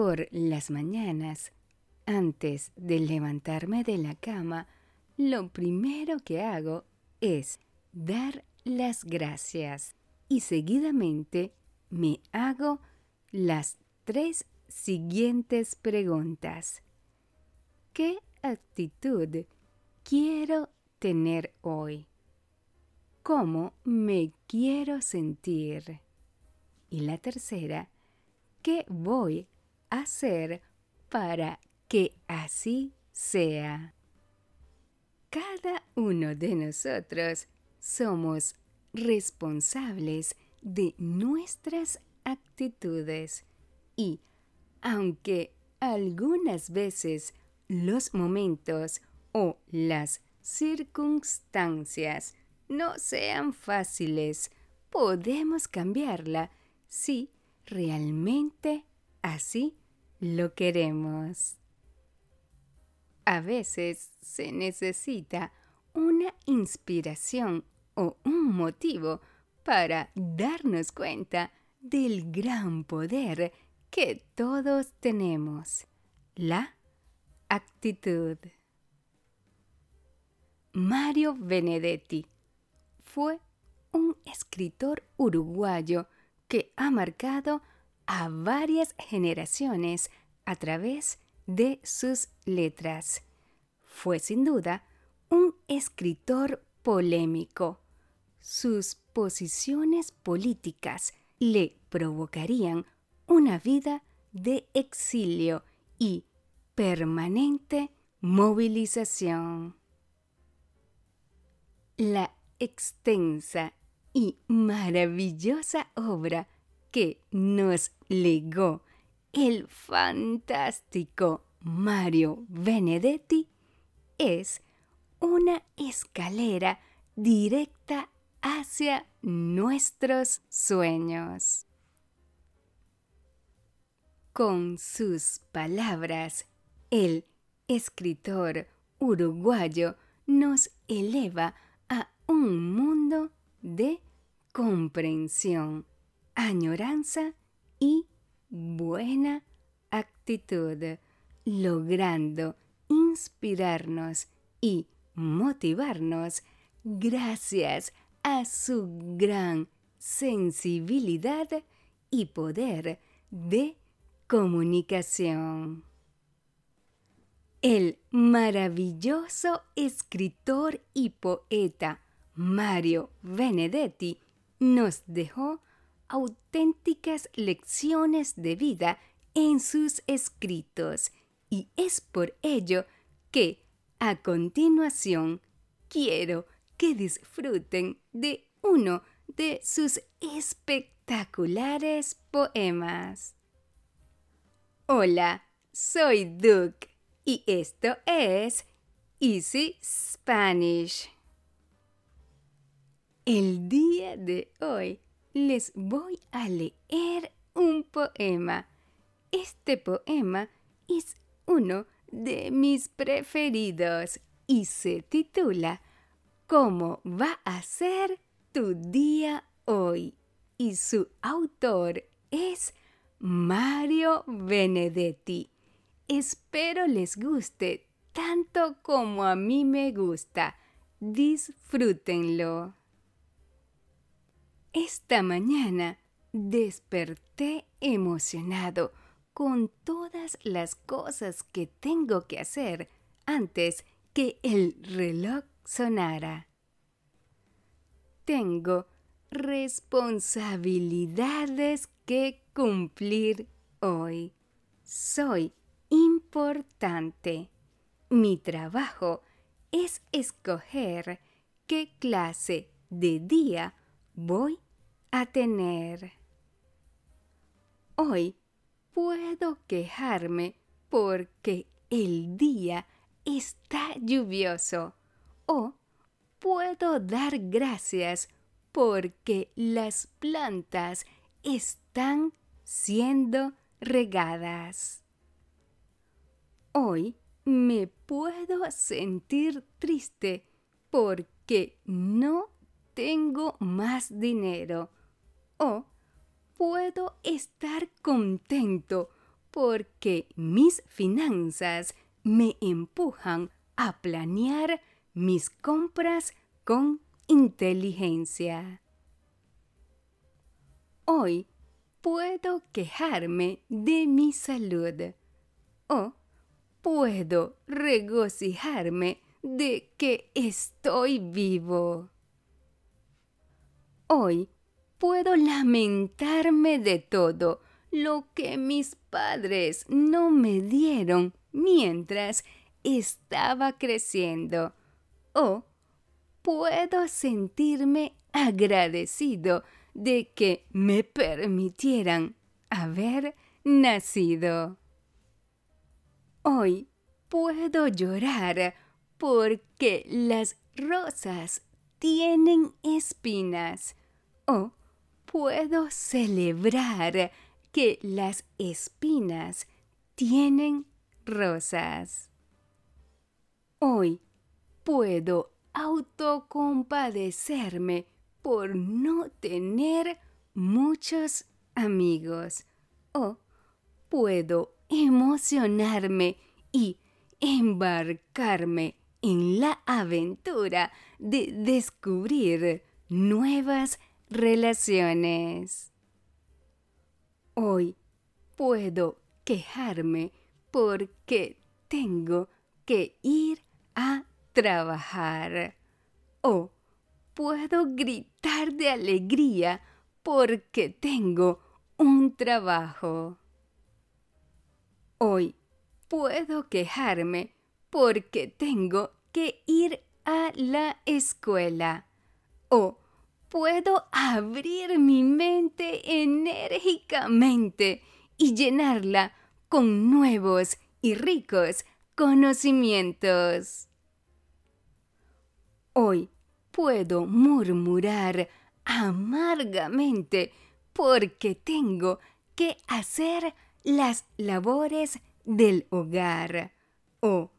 Por las mañanas, antes de levantarme de la cama, lo primero que hago es dar las gracias y seguidamente me hago las tres siguientes preguntas. ¿Qué actitud quiero tener hoy? ¿Cómo me quiero sentir? Y la tercera, ¿qué voy hacer para que así sea? Cada uno de nosotros somos responsables de nuestras actitudes y aunque algunas veces los momentos o las circunstancias no sean fáciles, podemos cambiarla si realmente así lo queremos. A veces se necesita una inspiración o un motivo para darnos cuenta del gran poder que todos tenemos, la actitud. Mario Benedetti fue un escritor uruguayo que ha marcado a varias generaciones a través de sus letras. Fue sin duda un escritor polémico. Sus posiciones políticas le provocarían una vida de exilio y permanente movilización. La extensa y maravillosa obra nos legó el fantástico Mario Benedetti es una escalera directa hacia nuestros sueños. Con sus palabras, el escritor uruguayo nos eleva a un mundo de comprensión, añoranza y buena actitud, logrando inspirarnos y motivarnos gracias a su gran sensibilidad y poder de comunicación. El maravilloso escritor y poeta Mario Benedetti nos dejó auténticas lecciones de vida en sus escritos y es por ello que a continuación quiero que disfruten de uno de sus espectaculares poemas. Hola, soy Duke y esto es Easy Spanish. El día de hoy les voy a leer un poema. Este poema es uno de mis preferidos y se titula ¿Cómo va a ser tu día hoy? Y su autor es Mario Benedetti. Espero les guste tanto como a mí me gusta. Disfrútenlo. Esta mañana desperté emocionado con todas las cosas que tengo que hacer antes que el reloj sonara. Tengo responsabilidades que cumplir hoy. Soy importante. Mi trabajo es escoger qué clase de día voy a tener. Hoy puedo quejarme porque el día está lluvioso o puedo dar gracias porque las plantas están siendo regadas. Hoy me puedo sentir triste porque no tengo más dinero o puedo estar contento porque mis finanzas me empujan a planear mis compras con inteligencia. Hoy puedo quejarme de mi salud o puedo regocijarme de que estoy vivo. Hoy puedo lamentarme de todo lo que mis padres no me dieron mientras estaba creciendo. O puedo sentirme agradecido de que me permitieran haber nacido. Hoy puedo llorar porque las rosas tienen espinas. O puedo celebrar que las espinas tienen rosas. Hoy puedo autocompadecerme por no tener muchos amigos. O puedo emocionarme y embarcarme en la aventura de descubrir nuevas relaciones. Hoy puedo quejarme porque tengo que ir a trabajar. O puedo gritar de alegría porque tengo un trabajo. Hoy puedo quejarme porque tengo que ir a la escuela. O puedo abrir mi mente enérgicamente y llenarla con nuevos y ricos conocimientos. Hoy puedo murmurar amargamente porque tengo que hacer las labores del hogar. O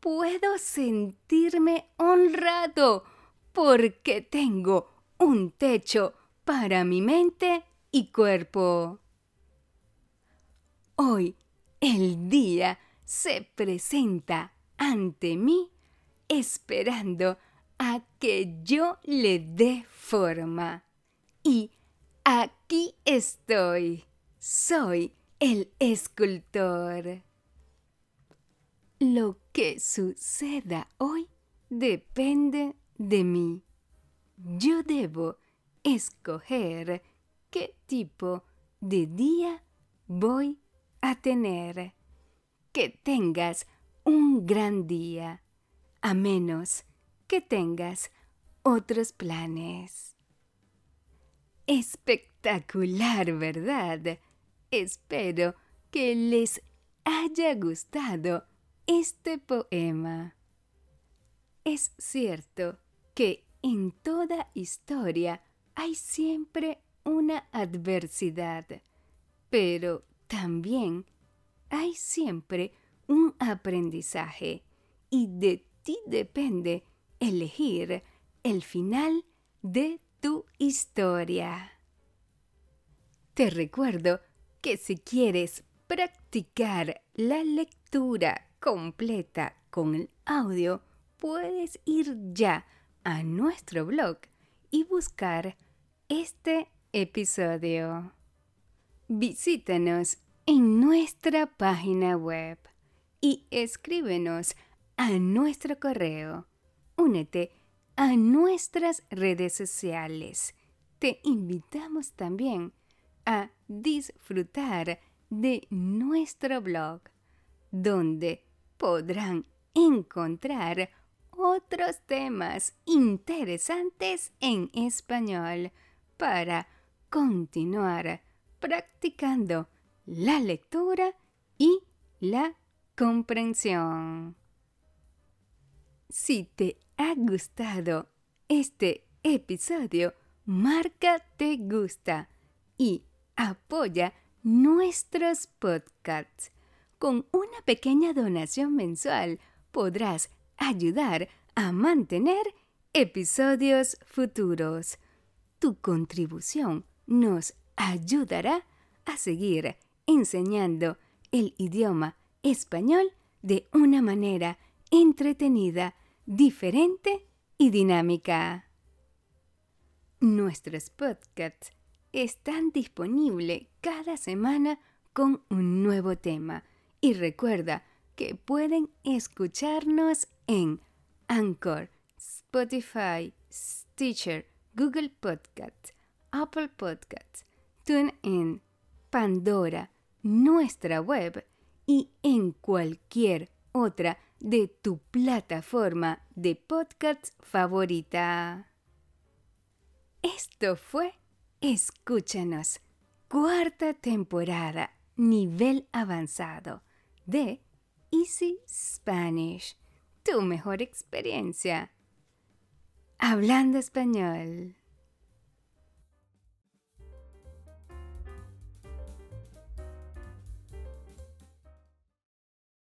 puedo sentirme honrado porque tengo un techo para mi mente y cuerpo. Hoy el día se presenta ante mí esperando a que yo le dé forma. Y aquí estoy. Soy el escultor. Lo que suceda hoy depende de mí. Yo debo escoger qué tipo de día voy a tener. Que tengas un gran día, a menos que tengas otros planes. Espectacular, ¿verdad? Espero que les haya gustado este poema. Es cierto que en toda historia hay siempre una adversidad, pero también hay siempre un aprendizaje y de ti depende elegir el final de tu historia. Te recuerdo que si quieres practicar la lectura completa con el audio, puedes ir ya a nuestro blog y buscar este episodio. Visítanos en nuestra página web y escríbenos a nuestro correo únete a nuestras redes sociales. Te invitamos también a disfrutar de nuestro blog, donde podrán encontrar otros temas interesantes en español para continuar practicando la lectura y la comprensión. Si te ha gustado este episodio, marca te gusta y apoya nuestros podcasts. Con una pequeña donación mensual podrás ayudar a mantener episodios futuros. Tu contribución nos ayudará a seguir enseñando el idioma español de una manera entretenida, diferente y dinámica. Nuestros podcasts están disponibles cada semana con un nuevo tema y recuerda que pueden escucharnos en Anchor, Spotify, Stitcher, Google Podcasts, Apple Podcasts, TuneIn, Pandora, nuestra web y en cualquier otra de tu plataforma de podcast favorita. Esto fue Escúchanos, cuarta temporada, nivel avanzado de Easy Spanish, tu mejor experiencia. Hablando español.